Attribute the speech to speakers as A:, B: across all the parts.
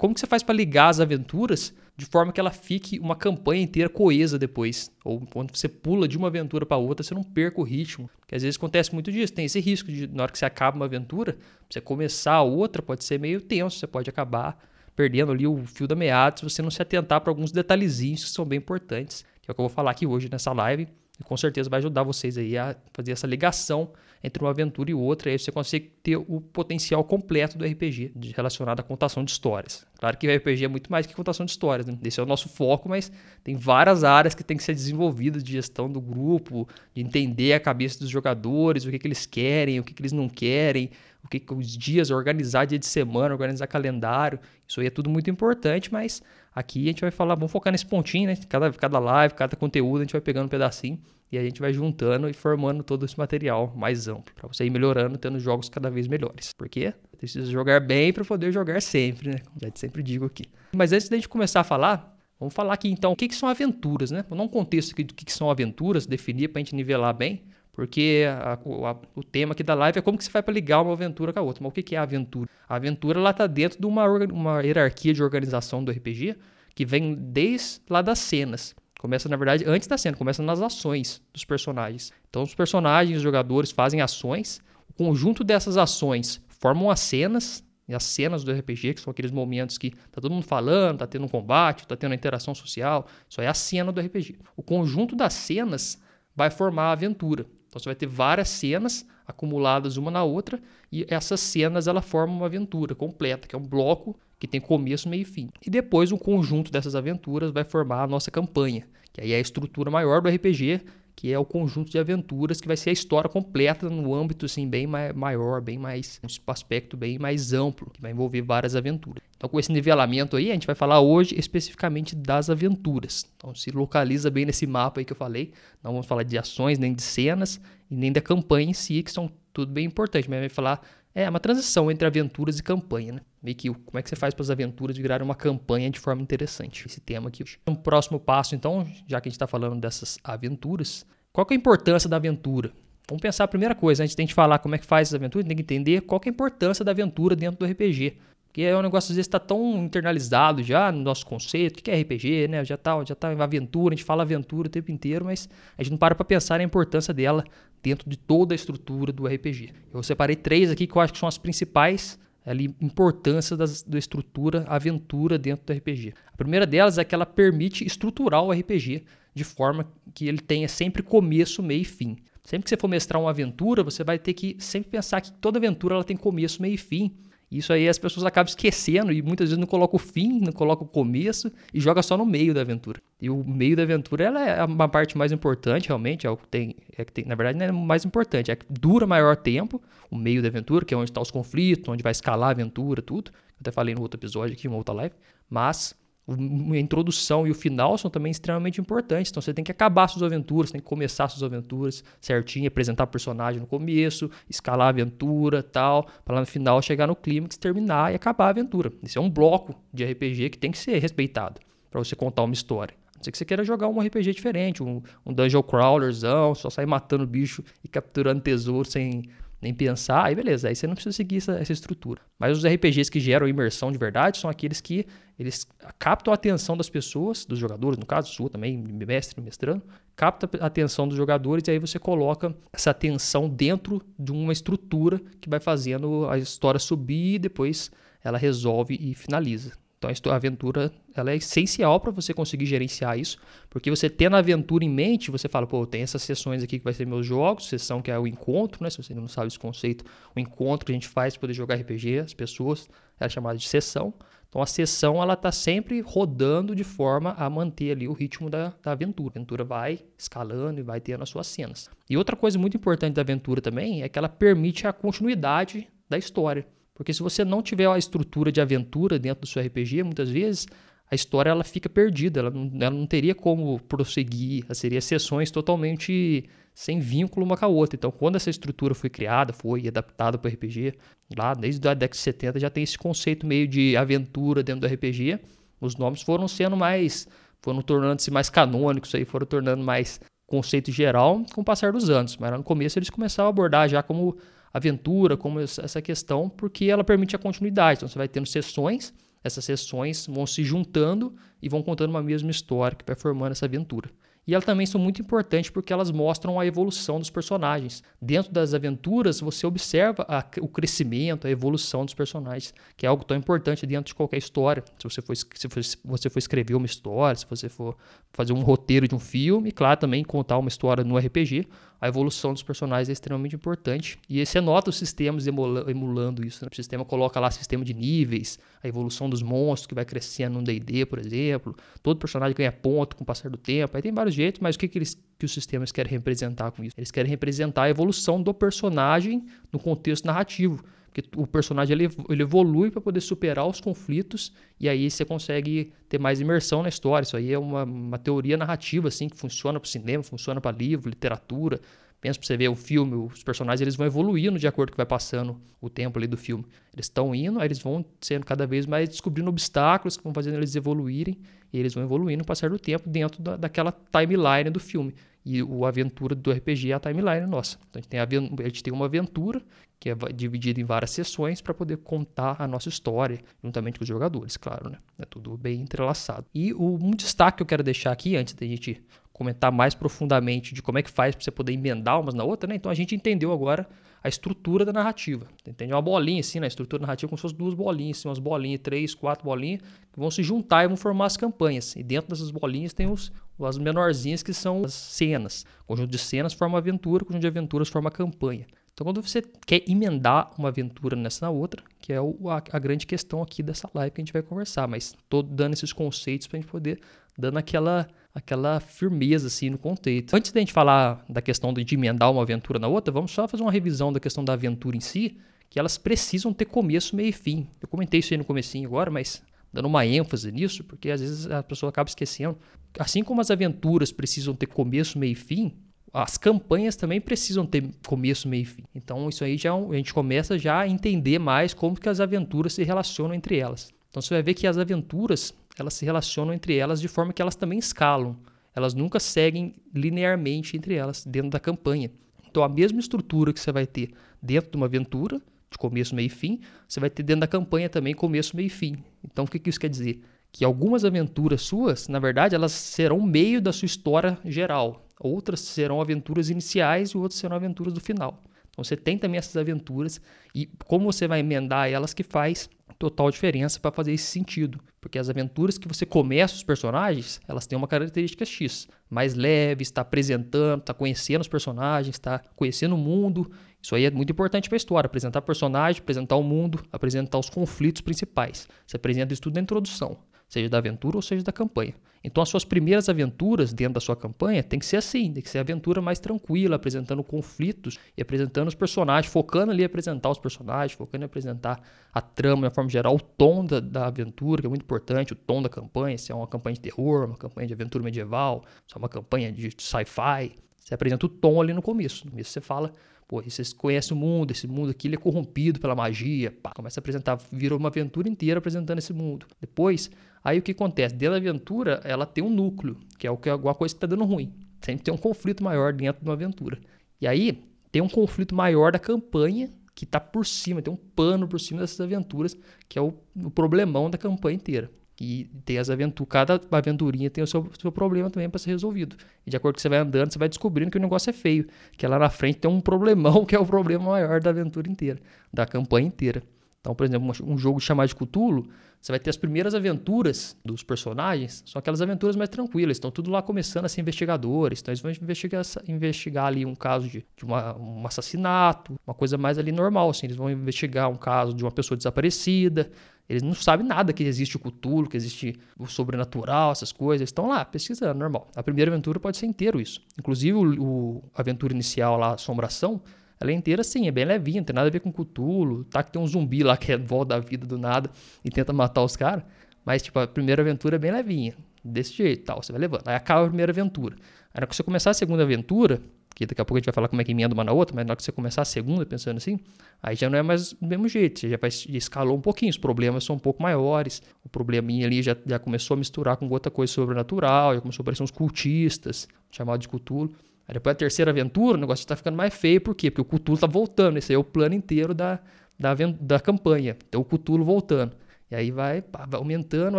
A: como que você faz para ligar as aventuras de forma que ela fique uma campanha inteira coesa depois. Ou quando você pula de uma aventura para outra, você não perca o ritmo. Porque às vezes acontece muito disso, tem esse risco de na hora que você acaba uma aventura, você começar a outra pode ser meio tenso, você pode acabar perdendo ali o fio da meada se você não se atentar para alguns detalhezinhos que são bem importantes, que é o que eu vou falar aqui hoje nessa live. E com certeza vai ajudar vocês aí a fazer essa ligação entre uma aventura e outra, e aí você consegue ter o potencial completo do RPG relacionado à contação de histórias. Claro que o RPG é muito mais que contação de histórias, né? esse é o nosso foco, mas tem várias áreas que tem que ser desenvolvidas de gestão do grupo, de entender a cabeça dos jogadores, o que, que eles querem, o que, que eles não querem, o que, que os dias, organizar dia de semana, organizar calendário, isso aí é tudo muito importante, mas aqui a gente vai falar, vamos focar nesse pontinho, né? Cada, cada live, cada conteúdo a gente vai pegando um pedacinho e a gente vai juntando e formando todo esse material mais amplo, para você ir melhorando, tendo jogos cada vez melhores. Porque precisa jogar bem para poder jogar sempre, né? Como já sempre digo aqui. Mas antes da gente começar a falar, vamos falar aqui então o que, que são aventuras, né? Vou dar um contexto aqui do que, que são aventuras, definir para a gente nivelar bem. Porque a, a, o tema aqui da live é como que você vai para ligar uma aventura com a outra. Mas o que, que é a aventura? A aventura ela está dentro de uma, uma hierarquia de organização do RPG que vem desde lá das cenas. Começa, na verdade, antes da cena, começa nas ações dos personagens. Então, os personagens, os jogadores fazem ações, o conjunto dessas ações formam as cenas, e as cenas do RPG, que são aqueles momentos que tá todo mundo falando, tá tendo um combate, tá tendo uma interação social, isso aí é a cena do RPG. O conjunto das cenas vai formar a aventura. Então você vai ter várias cenas acumuladas uma na outra e essas cenas ela formam uma aventura completa, que é um bloco que tem começo, meio e fim. E depois o conjunto dessas aventuras vai formar a nossa campanha, que aí é a estrutura maior do RPG, que é o conjunto de aventuras que vai ser a história completa no âmbito assim bem maior, bem mais um aspecto bem mais amplo, que vai envolver várias aventuras. Então com esse nivelamento aí, a gente vai falar hoje especificamente das aventuras. Então se localiza bem nesse mapa aí que eu falei. Não vamos falar de ações, nem de cenas e nem da campanha em si, que são tudo bem importante, mas vai falar é uma transição entre aventuras e campanha, né? Meio que como é que você faz para as aventuras virarem uma campanha de forma interessante. Esse tema aqui. Um próximo passo, então, já que a gente está falando dessas aventuras, qual é a importância da aventura? Vamos pensar a primeira coisa, a gente falar como é que faz as aventuras, tem que entender qual é a importância da aventura dentro do RPG. Porque é um negócio às vezes está tão internalizado já no nosso conceito, o que é RPG, né? Já está já tá em aventura, a gente fala aventura o tempo inteiro, mas a gente não para para pensar na importância dela dentro de toda a estrutura do RPG. Eu separei três aqui que eu acho que são as principais ali, importâncias das, da estrutura aventura dentro do RPG. A primeira delas é que ela permite estruturar o RPG de forma que ele tenha sempre começo, meio e fim. Sempre que você for mestrar uma aventura, você vai ter que sempre pensar que toda aventura ela tem começo, meio e fim isso aí as pessoas acabam esquecendo e muitas vezes não colocam o fim, não colocam o começo e joga só no meio da aventura. E o meio da aventura ela é uma parte mais importante, realmente, é o que tem, é que tem, na verdade não é mais importante, é que dura maior tempo, o meio da aventura, que é onde está os conflitos, onde vai escalar a aventura, tudo. Eu até falei no outro episódio aqui, uma outra live, mas a introdução e o final são também extremamente importantes. Então você tem que acabar suas aventuras, tem que começar suas aventuras certinho, apresentar o personagem no começo, escalar a aventura tal, para lá no final chegar no clímax, terminar e acabar a aventura. Isso é um bloco de RPG que tem que ser respeitado para você contar uma história. A não ser que você queira jogar um RPG diferente, um, um dungeon crawlerzão, só sair matando bicho e capturando tesouro sem nem pensar, aí beleza, aí você não precisa seguir essa, essa, estrutura. Mas os RPGs que geram imersão de verdade são aqueles que eles captam a atenção das pessoas, dos jogadores, no caso sua também, mestre, mestrando, capta a atenção dos jogadores e aí você coloca essa atenção dentro de uma estrutura que vai fazendo a história subir e depois ela resolve e finaliza. Então a aventura ela é essencial para você conseguir gerenciar isso, porque você tendo a aventura em mente, você fala, pô, tem essas sessões aqui que vai ser meus jogos, sessão que é o encontro, né? Se você não sabe esse conceito, o encontro que a gente faz para poder jogar RPG, as pessoas, é chamada de sessão. Então a sessão ela está sempre rodando de forma a manter ali o ritmo da, da aventura. A aventura vai escalando e vai tendo as suas cenas. E outra coisa muito importante da aventura também é que ela permite a continuidade da história. Porque se você não tiver a estrutura de aventura dentro do seu RPG, muitas vezes a história ela fica perdida, ela não, ela não teria como prosseguir, seria sessões totalmente sem vínculo uma com a outra. Então, quando essa estrutura foi criada, foi adaptada para o RPG, lá desde a década de 70 já tem esse conceito meio de aventura dentro do RPG. Os nomes foram sendo mais, foram tornando-se mais canônicos, aí foram tornando mais conceito geral com o passar dos anos. Mas no começo eles começaram a abordar já como aventura, como essa questão, porque ela permite a continuidade. Então você vai tendo sessões essas sessões vão se juntando e vão contando uma mesma história que vai formando essa aventura. E elas também são muito importantes porque elas mostram a evolução dos personagens. Dentro das aventuras, você observa a, o crescimento, a evolução dos personagens, que é algo tão importante dentro de qualquer história. Se você for, se você for escrever uma história, se você for fazer um roteiro de um filme, claro, também contar uma história no RPG, a evolução dos personagens é extremamente importante. E você nota os sistemas emulando isso. Né? O sistema coloca lá sistema de níveis, a evolução dos monstros que vai crescendo no D&D, por exemplo. Todo personagem ganha ponto com o passar do tempo. Aí tem vários jeitos, mas o que, que, eles, que os sistemas querem representar com isso? Eles querem representar a evolução do personagem no contexto narrativo. Porque o personagem ele, ele evolui para poder superar os conflitos e aí você consegue ter mais imersão na história. Isso aí é uma, uma teoria narrativa assim que funciona para o cinema, funciona para livro, literatura. Pensa para você ver o filme, os personagens eles vão evoluindo de acordo com vai passando o tempo ali do filme. Eles estão indo, aí eles vão sendo cada vez mais descobrindo obstáculos que vão fazendo eles evoluírem e eles vão evoluindo no passar do tempo dentro da, daquela timeline do filme. E o aventura do RPG é a timeline nossa. Então a gente tem, a, a gente tem uma aventura que é dividida em várias sessões para poder contar a nossa história, juntamente com os jogadores, claro, né? É tudo bem entrelaçado. E o, um destaque que eu quero deixar aqui, antes da gente comentar mais profundamente de como é que faz para você poder emendar umas na outra, né? Então a gente entendeu agora a estrutura da narrativa. Entende? Uma bolinha assim, na né? estrutura narrativa, como se fossem duas bolinhas, assim, umas bolinhas, três, quatro bolinhas, que vão se juntar e vão formar as campanhas. E dentro dessas bolinhas tem os, as menorzinhas que são as cenas. Conjunto de cenas forma aventura, conjunto de aventuras forma campanha. Então, quando você quer emendar uma aventura nessa na outra, que é o, a, a, grande questão aqui dessa live que a gente vai conversar, mas estou dando esses conceitos para a gente poder dando aquela aquela firmeza assim no contexto. Antes da gente falar da questão de emendar uma aventura na outra, vamos só fazer uma revisão da questão da aventura em si, que elas precisam ter começo, meio e fim. Eu comentei isso aí no comecinho agora, mas dando uma ênfase nisso, porque às vezes a pessoa acaba esquecendo. Assim como as aventuras precisam ter começo, meio e fim, as campanhas também precisam ter começo, meio e fim. Então isso aí já é a gente começa já a entender mais como que as aventuras se relacionam entre elas. Então você vai ver que as aventuras elas se relacionam entre elas de forma que elas também escalam. Elas nunca seguem linearmente entre elas dentro da campanha. Então a mesma estrutura que você vai ter dentro de uma aventura, de começo, meio e fim, você vai ter dentro da campanha também começo, meio e fim. Então o que, que isso quer dizer? Que algumas aventuras suas, na verdade, elas serão meio da sua história geral. Outras serão aventuras iniciais e outras serão aventuras do final. Então você tem também essas aventuras e como você vai emendar elas que faz total diferença para fazer esse sentido. Porque as aventuras que você começa os personagens, elas têm uma característica X. Mais leve, está apresentando, está conhecendo os personagens, está conhecendo o mundo. Isso aí é muito importante para a história. Apresentar personagem, apresentar o mundo, apresentar os conflitos principais. Você apresenta isso tudo na introdução seja da aventura ou seja da campanha. Então, as suas primeiras aventuras dentro da sua campanha tem que ser assim, tem que ser aventura mais tranquila, apresentando conflitos e apresentando os personagens, focando ali em apresentar os personagens, focando em apresentar a trama de forma geral, o tom da, da aventura, que é muito importante, o tom da campanha, se é uma campanha de terror, uma campanha de aventura medieval, se é uma campanha de sci-fi, você apresenta o tom ali no começo. No começo você fala Pô, vocês conhecem o mundo, esse mundo aqui ele é corrompido pela magia. Pá, começa a apresentar, virou uma aventura inteira apresentando esse mundo. Depois, aí o que acontece? Dentro da aventura, ela tem um núcleo, que é alguma coisa que está dando ruim. Sempre tem um conflito maior dentro de uma aventura. E aí, tem um conflito maior da campanha que está por cima, tem um pano por cima dessas aventuras, que é o, o problemão da campanha inteira. E tem as aventuras, cada aventurinha tem o seu, seu problema também para ser resolvido. E de acordo com que você vai andando, você vai descobrindo que o negócio é feio. Que lá na frente tem um problemão que é o problema maior da aventura inteira, da campanha inteira. Então, por exemplo, um jogo chamado de Cthulhu, você vai ter as primeiras aventuras dos personagens, são aquelas aventuras mais tranquilas, estão tudo lá começando a ser investigadores, então eles vão investigar, investigar ali um caso de, de uma, um assassinato, uma coisa mais ali normal, assim, eles vão investigar um caso de uma pessoa desaparecida, eles não sabem nada que existe o Cthulhu, que existe o sobrenatural, essas coisas. Estão lá pesquisando, normal. A primeira aventura pode ser inteiro isso. Inclusive, o, o a aventura inicial lá, Assombração, ela é inteira assim, é bem levinha, não tem nada a ver com Cthulhu. Tá que tem um zumbi lá que é volta da vida do nada e tenta matar os caras. Mas, tipo, a primeira aventura é bem levinha. Desse jeito, tal. Você vai levando. Aí acaba a primeira aventura. Aí, quando você começar a segunda aventura, que daqui a pouco a gente vai falar como é que emenda uma na outra, mas na hora que você começar a segunda pensando assim, aí já não é mais do mesmo jeito, você já vai escalou um pouquinho, os problemas são um pouco maiores, o probleminha ali já, já começou a misturar com outra coisa sobrenatural, já começou a aparecer uns cultistas, chamado de Cthulhu. Aí depois da terceira aventura, o negócio está ficando mais feio, por quê? Porque o Cthulhu está voltando, esse aí é o plano inteiro da, da, da campanha, então o Cthulhu voltando. E aí vai, pá, vai aumentando,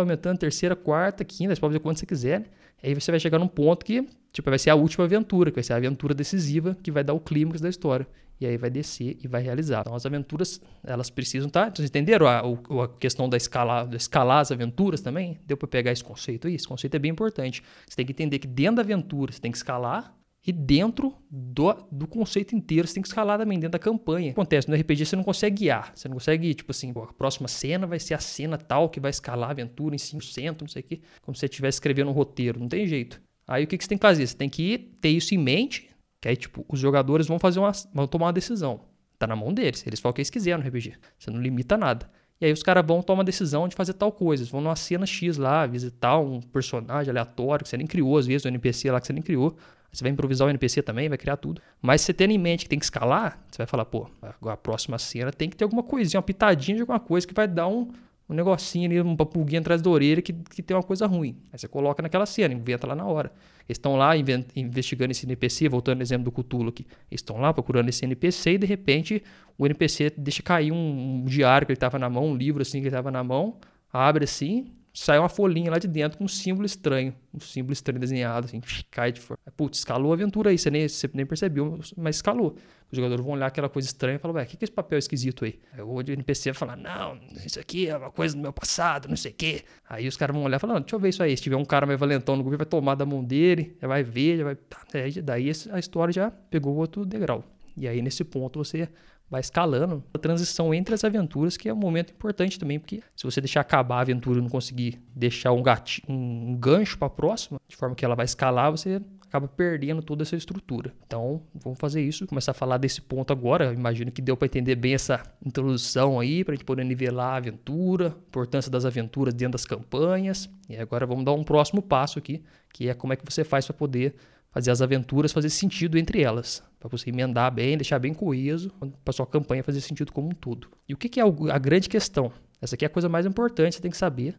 A: aumentando, terceira, quarta, quinta, você pode fazer quanto você quiser. Né? Aí você vai chegar num ponto que, tipo, vai ser a última aventura, que vai ser a aventura decisiva, que vai dar o clímax da história. E aí vai descer e vai realizar. Então as aventuras, elas precisam estar. Tá? Vocês entenderam a, a questão da escalar, escalar as aventuras também? Deu para pegar esse conceito aí? Esse conceito é bem importante. Você tem que entender que dentro da aventura você tem que escalar e dentro do, do conceito inteiro, você tem que escalar também dentro da campanha. Acontece, no RPG você não consegue guiar. Você não consegue, tipo assim, a próxima cena vai ser a cena tal que vai escalar a aventura em 5%, não sei o quê. Como se você estivesse escrevendo um roteiro. Não tem jeito. Aí o que, que você tem que fazer? Você tem que ter isso em mente, que aí, tipo, os jogadores vão fazer uma, vão tomar uma decisão. Tá na mão deles. Eles falam o que eles quiserem no RPG. Você não limita nada. E aí os caras vão tomar a decisão de fazer tal coisa. Eles vão numa cena X lá, visitar um personagem aleatório que você nem criou, às vezes, um NPC lá que você nem criou. Você vai improvisar o NPC também, vai criar tudo. Mas você tendo em mente que tem que escalar, você vai falar, pô, a próxima cena tem que ter alguma coisinha, uma pitadinha de alguma coisa que vai dar um, um negocinho ali, uma pulguinha atrás da orelha que, que tem uma coisa ruim. Aí você coloca naquela cena, inventa lá na hora. Eles estão lá investigando esse NPC, voltando no exemplo do Cthulhu aqui. Eles estão lá procurando esse NPC e de repente o NPC deixa cair um, um diário que ele estava na mão, um livro assim que ele estava na mão, abre assim, sai uma folhinha lá de dentro com um símbolo estranho. Um símbolo estranho desenhado, assim, cai de forma. Putz, escalou a aventura aí, você nem, você nem percebeu, mas escalou. Os jogadores vão olhar aquela coisa estranha e falar, ué, o que, que é esse papel esquisito aí? Aí o NPC vai falar, não, isso aqui é uma coisa do meu passado, não sei o quê. Aí os caras vão olhar e falar, deixa eu ver isso aí. Se tiver um cara mais valentão no grupo, vai tomar da mão dele, já vai ver, já vai. Tá, daí a história já pegou outro degrau. E aí, nesse ponto, você vai escalando a transição entre as aventuras, que é um momento importante também, porque se você deixar acabar a aventura e não conseguir deixar um, gatilho, um gancho para a próxima, de forma que ela vai escalar, você acaba perdendo toda essa estrutura. Então, vamos fazer isso, começar a falar desse ponto agora. Imagino que deu para entender bem essa introdução aí, para a gente poder nivelar a aventura, a importância das aventuras dentro das campanhas. E agora vamos dar um próximo passo aqui, que é como é que você faz para poder fazer as aventuras fazer sentido entre elas, para você emendar bem, deixar bem coeso, para sua campanha fazer sentido como um todo. E o que, que é a grande questão? Essa aqui é a coisa mais importante, você tem que saber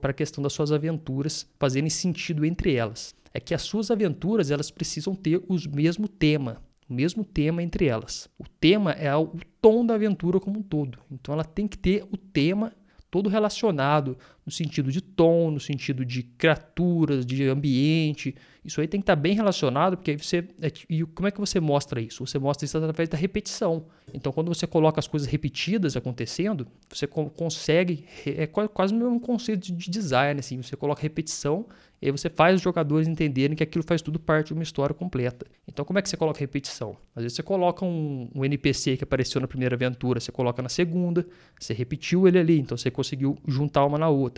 A: para a questão das suas aventuras fazerem sentido entre elas. É que as suas aventuras elas precisam ter o mesmo tema, o mesmo tema entre elas. O tema é o tom da aventura como um todo. Então ela tem que ter o tema todo relacionado no sentido de tom, no sentido de criaturas, de ambiente. Isso aí tem que estar bem relacionado, porque aí você. É e como é que você mostra isso? Você mostra isso através da repetição. Então, quando você coloca as coisas repetidas acontecendo, você consegue. É quase o mesmo conceito de design, assim. Você coloca repetição e aí você faz os jogadores entenderem que aquilo faz tudo parte de uma história completa. Então, como é que você coloca repetição? Às vezes você coloca um, um NPC que apareceu na primeira aventura, você coloca na segunda, você repetiu ele ali, então você conseguiu juntar uma na outra.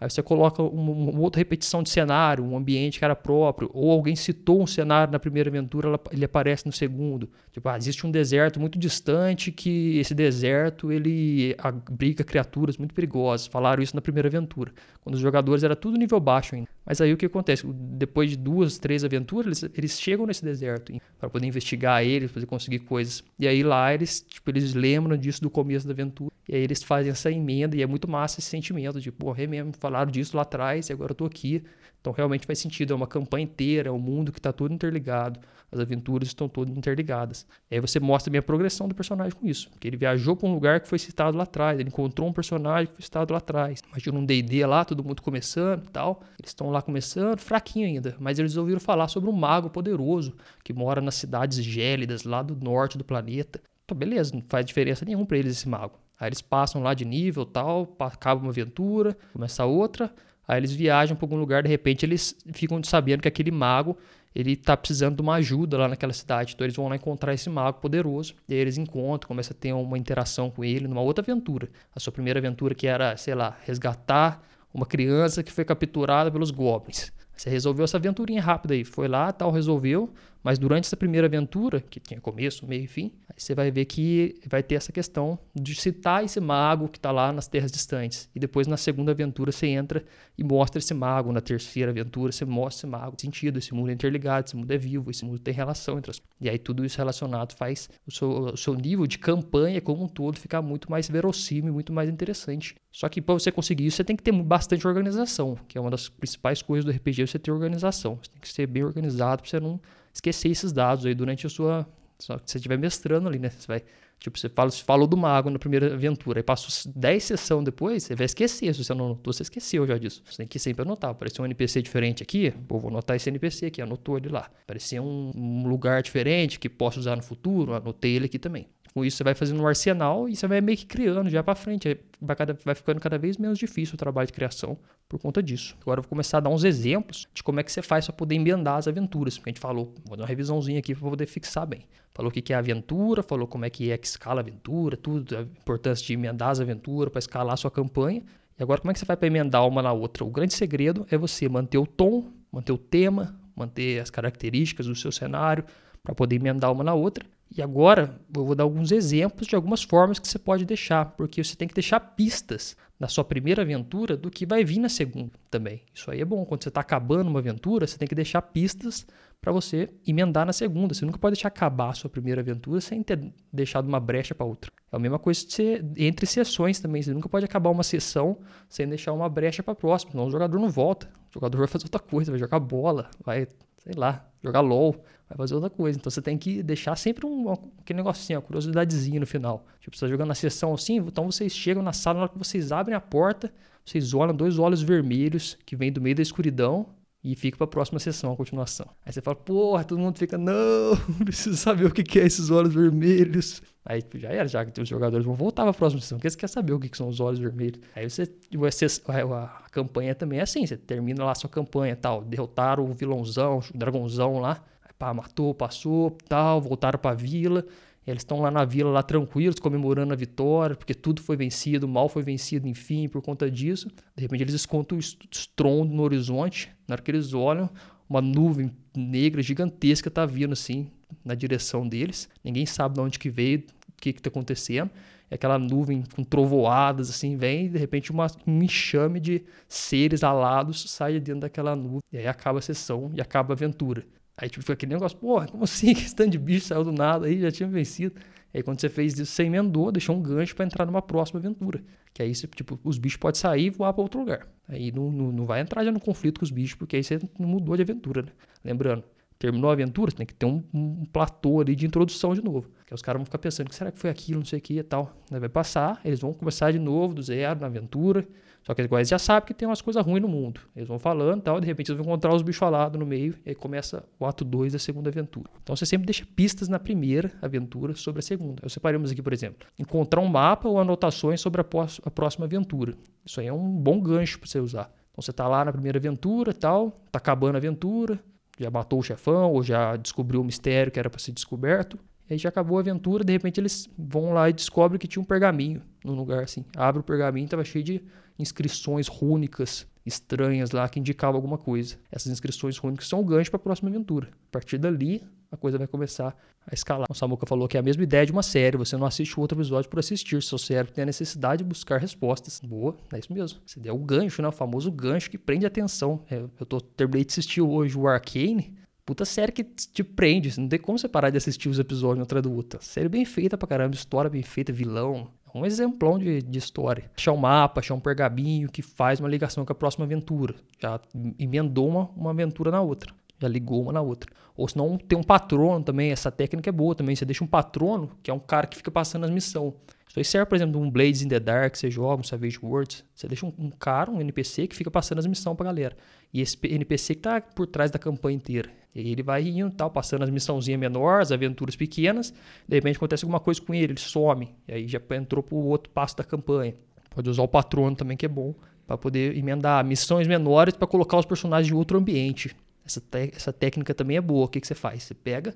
A: Aí você coloca uma, uma, outra repetição de cenário, um ambiente que era próprio, ou alguém citou um cenário na primeira aventura, ele aparece no segundo. Tipo, ah, existe um deserto muito distante que esse deserto ele abriga criaturas muito perigosas. Falaram isso na primeira aventura. Quando os jogadores era tudo nível baixo ainda. Mas aí o que acontece? Depois de duas, três aventuras, eles, eles chegam nesse deserto para poder investigar ele, poder conseguir coisas. E aí lá eles, tipo, eles lembram disso do começo da aventura. E aí eles fazem essa emenda e é muito massa esse sentimento de, pô, é mesmo, falaram disso lá atrás e agora eu tô aqui. Então realmente faz sentido, é uma campanha inteira, é um mundo que está todo interligado, as aventuras estão todas interligadas. E aí você mostra bem a progressão do personagem com isso, porque ele viajou para um lugar que foi citado lá atrás, ele encontrou um personagem que foi citado lá atrás. Imagina um D&D lá, todo mundo começando e tal, eles estão lá começando, fraquinho ainda, mas eles ouviram falar sobre um mago poderoso que mora nas cidades gélidas lá do norte do planeta. Então beleza, não faz diferença nenhuma para eles esse mago. Aí eles passam lá de nível tal, acaba uma aventura, começa outra, Aí eles viajam para algum lugar, de repente eles ficam sabendo que aquele mago ele está precisando de uma ajuda lá naquela cidade. Então eles vão lá encontrar esse mago poderoso. E aí eles encontram, começam a ter uma interação com ele numa outra aventura. A sua primeira aventura que era, sei lá, resgatar uma criança que foi capturada pelos goblins. Você resolveu essa aventurinha rápida aí, foi lá, tal, resolveu, mas durante essa primeira aventura, que tinha começo, meio e fim, você vai ver que vai ter essa questão de citar esse mago que está lá nas terras distantes. E depois na segunda aventura você entra e mostra esse mago. Na terceira aventura você mostra esse mago. Sentido, esse mundo é interligado, esse mundo é vivo, esse mundo tem relação entre as E aí tudo isso relacionado faz o seu, o seu nível de campanha como um todo ficar muito mais verossímil, muito mais interessante. Só que para você conseguir isso, você tem que ter bastante organização, que é uma das principais coisas do RPG, você ter organização. Você tem que ser bem organizado para você não esquecer esses dados aí durante a sua só que você estiver mestrando ali, né? Você vai Tipo, você fala, você falou do mago na primeira aventura, aí passou 10 sessões depois, você vai esquecer. Se você não anotou, você esqueceu já disso. Você tem que sempre anotar. Apareceu um NPC diferente aqui, pô, vou anotar esse NPC aqui, anotou ele lá. Apareceu um, um lugar diferente que posso usar no futuro, anotei ele aqui também. Com isso, você vai fazendo um arsenal e você vai meio que criando já para frente. Vai, cada, vai ficando cada vez menos difícil o trabalho de criação por conta disso. Agora eu vou começar a dar uns exemplos de como é que você faz para poder emendar as aventuras. Porque a gente falou, vou dar uma revisãozinha aqui para poder fixar bem. Falou o que é aventura, falou como é que é que escala a aventura, tudo, a importância de emendar as aventuras para escalar a sua campanha. E agora, como é que você vai para emendar uma na outra? O grande segredo é você manter o tom, manter o tema, manter as características do seu cenário para poder emendar uma na outra e agora eu vou dar alguns exemplos de algumas formas que você pode deixar, porque você tem que deixar pistas na sua primeira aventura do que vai vir na segunda também. Isso aí é bom. Quando você está acabando uma aventura, você tem que deixar pistas para você emendar na segunda. Você nunca pode deixar acabar a sua primeira aventura sem ter deixado uma brecha para outra. É a mesma coisa você, entre sessões também. Você nunca pode acabar uma sessão sem deixar uma brecha para próxima. Senão o jogador não volta. O jogador vai fazer outra coisa, vai jogar bola, vai, sei lá, jogar LOL vai fazer outra coisa. Então você tem que deixar sempre um, aquele negocinho, uma curiosidadezinha no final. Tipo, você tá jogando na sessão assim, então vocês chegam na sala, na hora que vocês abrem a porta, vocês olham dois olhos vermelhos que vêm do meio da escuridão e fica para a próxima sessão, a continuação. Aí você fala, porra, todo mundo fica, não, preciso saber o que é esses olhos vermelhos. Aí tipo, já era, já que os jogadores vão voltar para a próxima sessão, porque você quer saber o que são os olhos vermelhos. Aí você, a, a campanha também é assim, você termina lá a sua campanha tal, derrotaram o vilãozão, o dragãozão lá, pá, matou, passou, tal, voltaram para a vila. Eles estão lá na vila, lá tranquilos, comemorando a vitória, porque tudo foi vencido, mal foi vencido, enfim, por conta disso. De repente eles escutam o estrondo no horizonte. Na hora que eles olham, uma nuvem negra gigantesca está vindo assim na direção deles. Ninguém sabe de onde que veio, o que está acontecendo. É aquela nuvem com trovoadas assim vem e de repente uma, um enxame de seres alados sai de dentro daquela nuvem. E aí acaba a sessão e acaba a aventura. Aí tipo, foi aquele negócio, porra, como assim? Que stand de bicho saiu do nada aí, já tinha vencido. Aí quando você fez isso, você emendou, deixou um gancho para entrar numa próxima aventura. Que aí, você, tipo, os bichos podem sair e voar para outro lugar. Aí não, não, não vai entrar já no conflito com os bichos, porque aí você não mudou de aventura, né? Lembrando, terminou a aventura, você tem que ter um, um platô ali de introdução de novo. Que os caras vão ficar pensando, que será que foi aquilo, não sei o que e tal. Aí vai passar, eles vão começar de novo, do zero, na aventura. Só que eles já sabem que tem umas coisas ruins no mundo. Eles vão falando e tal, de repente eles vão encontrar os bichos alados no meio, e aí começa o ato 2 da segunda aventura. Então você sempre deixa pistas na primeira aventura sobre a segunda. Eu separamos aqui, por exemplo, encontrar um mapa ou anotações sobre a, a próxima aventura. Isso aí é um bom gancho para você usar. Então você está lá na primeira aventura tal, está acabando a aventura, já matou o chefão ou já descobriu o mistério que era para ser descoberto. E aí já acabou a aventura, de repente eles vão lá e descobrem que tinha um pergaminho num lugar assim. Abre o pergaminho, estava cheio de inscrições rúnicas estranhas lá que indicavam alguma coisa. Essas inscrições rúnicas são o gancho para a próxima aventura. A partir dali, a coisa vai começar a escalar. O Samuka falou que é a mesma ideia de uma série, você não assiste o outro episódio por assistir, seu cérebro tem a necessidade de buscar respostas. Boa, é isso mesmo. Você deu o gancho, né? O famoso gancho que prende a atenção. É, eu tô, terminei de assistir hoje o Arcane, puta série que te prende, não tem como você parar de assistir os episódios um atrás do outro. Série bem feita pra caramba, história bem feita, vilão, um exemplão de, de história. Achar um mapa, achar um pergaminho que faz uma ligação com a próxima aventura. Já emendou uma, uma aventura na outra. Já ligou uma na outra. Ou senão tem um patrono também. Essa técnica é boa também. Você deixa um patrono, que é um cara que fica passando as missões. Isso aí serve, por exemplo, um Blades in the Dark, você joga, um Savage Worlds. Você deixa um, um cara, um NPC, que fica passando as missões pra galera. E esse NPC que tá por trás da campanha inteira. E aí ele vai indo, tal, passando as missãozinhas menores, aventuras pequenas. De repente acontece alguma coisa com ele, ele some. E aí já entrou pro outro passo da campanha. Pode usar o patrono também, que é bom, para poder emendar missões menores para colocar os personagens em outro ambiente. Essa, essa técnica também é boa. O que, que você faz? Você pega,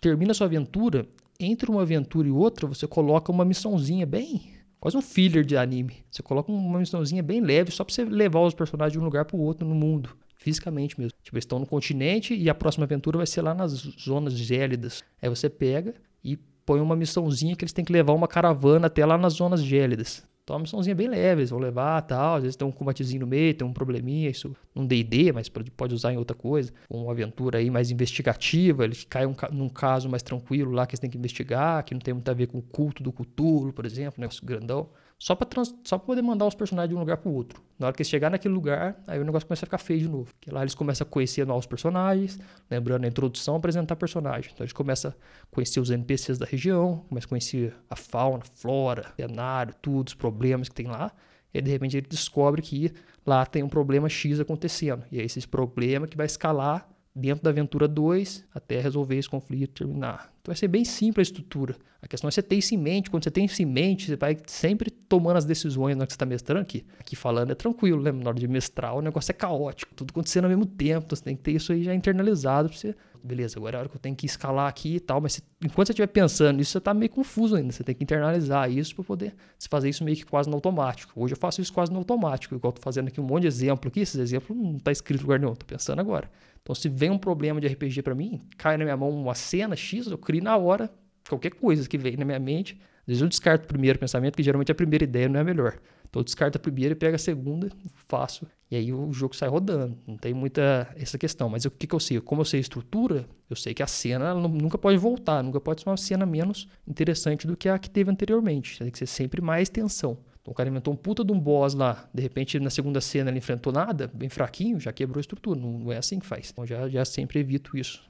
A: termina a sua aventura, entre uma aventura e outra, você coloca uma missãozinha bem. Quase um filler de anime. Você coloca uma missãozinha bem leve só pra você levar os personagens de um lugar pro outro no mundo. Fisicamente mesmo. Tipo, eles estão no continente e a próxima aventura vai ser lá nas zonas gélidas. Aí você pega e põe uma missãozinha que eles têm que levar uma caravana até lá nas zonas gélidas. Então, é uma missãozinha bem leve, eles vão levar tal. Às vezes tem um combatezinho no meio, tem um probleminha, isso não DD, mas pode usar em outra coisa. Uma aventura aí mais investigativa, ele cai um, num caso mais tranquilo lá que eles têm que investigar, que não tem muito a ver com o culto do Cthulhu, por exemplo, negócio grandão. Só para trans... só poder mandar os personagens de um lugar para o outro. Na hora que eles chegar naquele lugar, aí o negócio começa a ficar feio de novo. Porque lá eles começam a conhecer novos personagens, lembrando a introdução, apresentar personagens. Então eles começam a conhecer os NPCs da região, começam a conhecer a fauna, flora, cenário, tudo, os problemas que tem lá. E de repente ele descobre que lá tem um problema X acontecendo. E é esse problema que vai escalar dentro da aventura 2 até resolver esse conflito e terminar. Então vai ser bem simples a estrutura. A questão é você ter isso em mente. Quando você tem isso em mente, você vai sempre tomando as decisões na hora que você está mestrando aqui. Aqui falando é tranquilo, né? Na hora de mestrar o negócio é caótico, tudo acontecendo ao mesmo tempo. Então você tem que ter isso aí já internalizado para você. Beleza, agora é a hora que eu tenho que escalar aqui e tal. Mas você, enquanto você estiver pensando nisso, você está meio confuso ainda. Você tem que internalizar isso para poder fazer isso meio que quase no automático. Hoje eu faço isso quase no automático, igual estou fazendo aqui um monte de exemplo aqui. Esses exemplos não está escrito em lugar nenhum, estou pensando agora. Então, se vem um problema de RPG para mim, cai na minha mão uma cena X, eu crio na hora qualquer coisa que vem na minha mente. Às vezes eu descarto o primeiro pensamento, que geralmente a primeira ideia não é a melhor. Então eu descarto a primeira e pego a segunda, faço, e aí o jogo sai rodando. Não tem muita essa questão. Mas o que, que eu sei? Como eu sei estrutura, eu sei que a cena nunca pode voltar, nunca pode ser uma cena menos interessante do que a que teve anteriormente. Tem que ser sempre mais tensão. Então o cara inventou um puta de um boss lá, de repente na segunda cena ele enfrentou nada, bem fraquinho, já quebrou a estrutura. Não, é assim que faz. Então já, já sempre evito isso,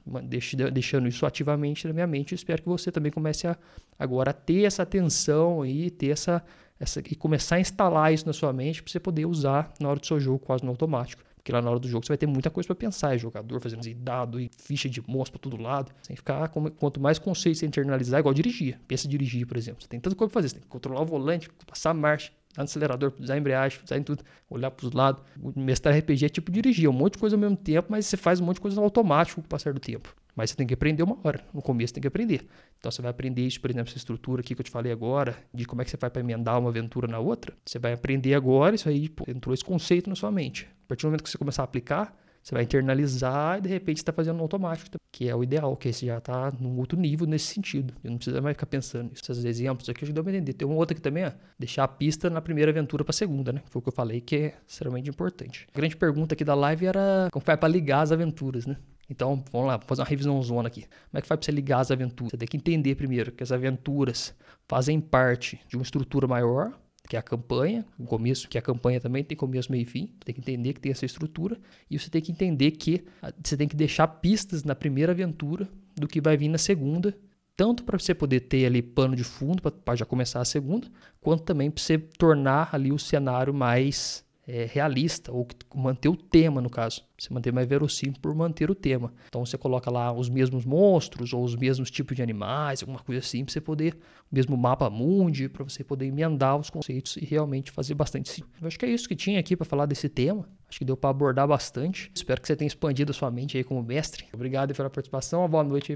A: deixando isso ativamente na minha mente. Espero que você também comece a agora a ter essa atenção aí, ter essa, essa e começar a instalar isso na sua mente para você poder usar na hora do seu jogo quase no automático. Porque lá na hora do jogo você vai ter muita coisa para pensar, é jogador fazendo dado e ficha de monstro para todo lado. Sem ficar, quanto mais conceitos você internalizar, igual dirigir. Pensa em dirigir, por exemplo. Você tem tanta coisa para fazer, você tem que controlar o volante, passar a marcha, dar no acelerador, pisar a embreagem, pisar em tudo, olhar para os lados. O mestrar RPG é tipo dirigir, é um monte de coisa ao mesmo tempo, mas você faz um monte de coisa automático com o passar do tempo. Mas você tem que aprender uma hora. No começo você tem que aprender. Então você vai aprender isso, por exemplo, essa estrutura aqui que eu te falei agora, de como é que você vai para emendar uma aventura na outra. Você vai aprender agora, isso aí pô, entrou esse conceito na sua mente. A partir do momento que você começar a aplicar, você vai internalizar e de repente está fazendo no automático, que é o ideal, que você já está num outro nível nesse sentido. Eu não precisa mais ficar pensando nisso. Esses exemplos aqui ajudam a entender. Tem uma outra aqui também, ó, deixar a pista na primeira aventura para a segunda, né? Foi o que eu falei que é extremamente importante. A grande pergunta aqui da live era como vai para ligar as aventuras, né? Então, vamos lá, vou fazer uma revisão zona aqui. Como é que faz para você ligar as aventuras? Você tem que entender primeiro que as aventuras fazem parte de uma estrutura maior, que é a campanha, o começo, que a campanha também tem começo, meio e fim. Você tem que entender que tem essa estrutura e você tem que entender que ah, você tem que deixar pistas na primeira aventura do que vai vir na segunda, tanto para você poder ter ali pano de fundo para já começar a segunda, quanto também para você tornar ali o cenário mais é, realista, ou manter o tema, no caso. Você manter mais verossímil por manter o tema. Então você coloca lá os mesmos monstros, ou os mesmos tipos de animais, alguma coisa assim, para você poder, o mesmo mapa mundi, para você poder emendar os conceitos e realmente fazer bastante sentido. Eu acho que é isso que tinha aqui para falar desse tema. Acho que deu para abordar bastante. Espero que você tenha expandido a sua mente aí como mestre. Obrigado pela participação, uma boa noite